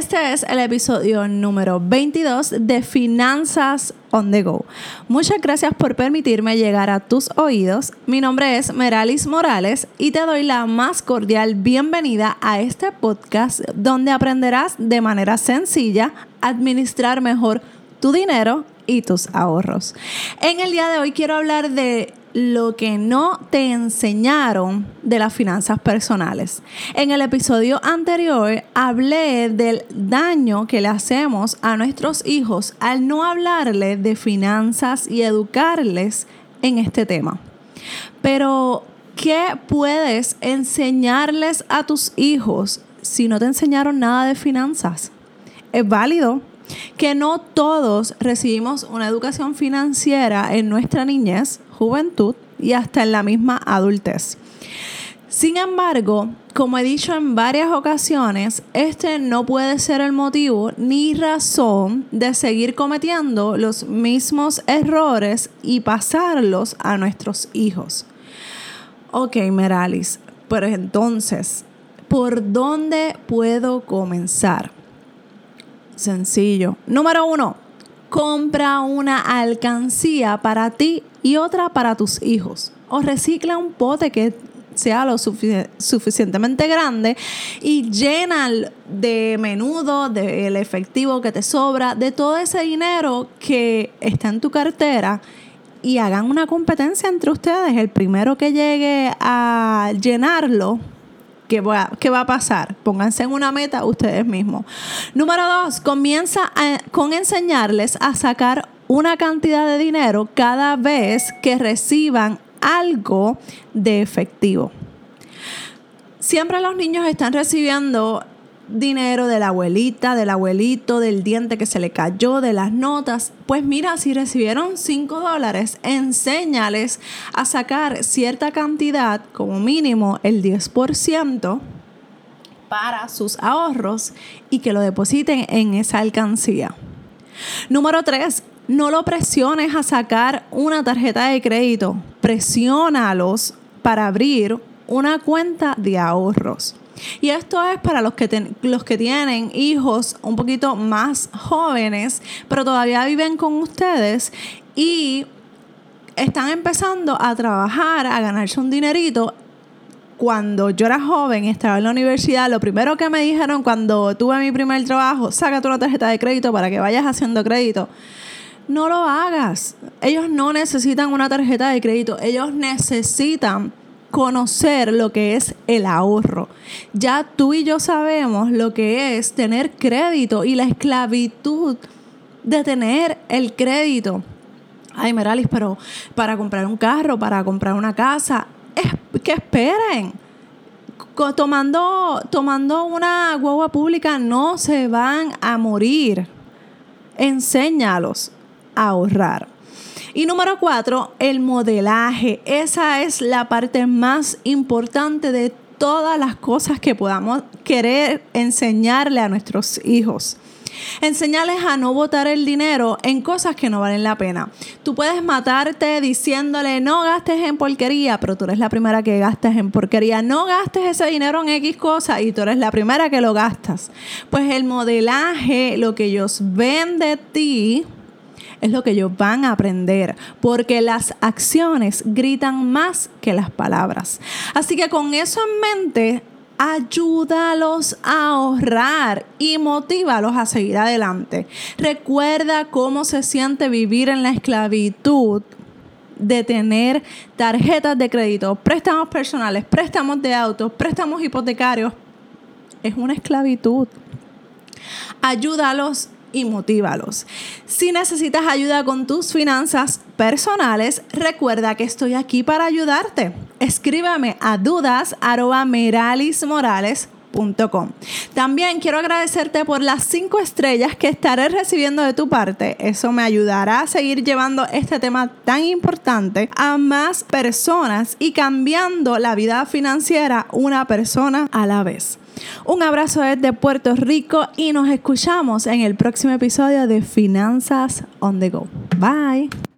Este es el episodio número 22 de Finanzas on the Go. Muchas gracias por permitirme llegar a tus oídos. Mi nombre es Meralis Morales y te doy la más cordial bienvenida a este podcast donde aprenderás de manera sencilla a administrar mejor tu dinero y tus ahorros. En el día de hoy quiero hablar de lo que no te enseñaron de las finanzas personales. En el episodio anterior hablé del daño que le hacemos a nuestros hijos al no hablarles de finanzas y educarles en este tema. Pero, ¿qué puedes enseñarles a tus hijos si no te enseñaron nada de finanzas? Es válido que no todos recibimos una educación financiera en nuestra niñez, juventud y hasta en la misma adultez. Sin embargo, como he dicho en varias ocasiones, este no puede ser el motivo ni razón de seguir cometiendo los mismos errores y pasarlos a nuestros hijos. Ok, Meralis, pero entonces, ¿por dónde puedo comenzar? Sencillo. Número uno, compra una alcancía para ti y otra para tus hijos. O recicla un pote que sea lo suficientemente grande y llena de menudo, del efectivo que te sobra, de todo ese dinero que está en tu cartera y hagan una competencia entre ustedes. El primero que llegue a llenarlo ¿Qué va, va a pasar? Pónganse en una meta ustedes mismos. Número dos, comienza con enseñarles a sacar una cantidad de dinero cada vez que reciban algo de efectivo. Siempre los niños están recibiendo dinero de la abuelita, del abuelito, del diente que se le cayó, de las notas. Pues mira, si recibieron 5 dólares, enséñales a sacar cierta cantidad, como mínimo el 10%, para sus ahorros y que lo depositen en esa alcancía. Número 3. No lo presiones a sacar una tarjeta de crédito. Presiónalos para abrir una cuenta de ahorros. Y esto es para los que, los que tienen hijos un poquito más jóvenes, pero todavía viven con ustedes y están empezando a trabajar, a ganarse un dinerito cuando yo era joven, estaba en la universidad, lo primero que me dijeron cuando tuve mi primer trabajo, sácate una tarjeta de crédito para que vayas haciendo crédito. No lo hagas. Ellos no necesitan una tarjeta de crédito, ellos necesitan conocer lo que es el ahorro. Ya tú y yo sabemos lo que es tener crédito y la esclavitud de tener el crédito. Ay, Meralis, pero para comprar un carro, para comprar una casa, es, que esperen. Tomando, tomando una guagua pública no se van a morir. Enséñalos a ahorrar. Y número cuatro, el modelaje. Esa es la parte más importante de todas las cosas que podamos querer enseñarle a nuestros hijos. Enseñarles a no botar el dinero en cosas que no valen la pena. Tú puedes matarte diciéndole no gastes en porquería, pero tú eres la primera que gastas en porquería. No gastes ese dinero en X cosa y tú eres la primera que lo gastas. Pues el modelaje, lo que ellos ven de ti, es lo que ellos van a aprender, porque las acciones gritan más que las palabras. Así que con eso en mente, ayúdalos a ahorrar y motívalos a seguir adelante. Recuerda cómo se siente vivir en la esclavitud de tener tarjetas de crédito, préstamos personales, préstamos de autos, préstamos hipotecarios. Es una esclavitud. Ayúdalos y motívalos. Si necesitas ayuda con tus finanzas personales, recuerda que estoy aquí para ayudarte. Escríbeme a También quiero agradecerte por las cinco estrellas que estaré recibiendo de tu parte. Eso me ayudará a seguir llevando este tema tan importante a más personas y cambiando la vida financiera una persona a la vez. Un abrazo desde Puerto Rico y nos escuchamos en el próximo episodio de Finanzas on the Go. Bye.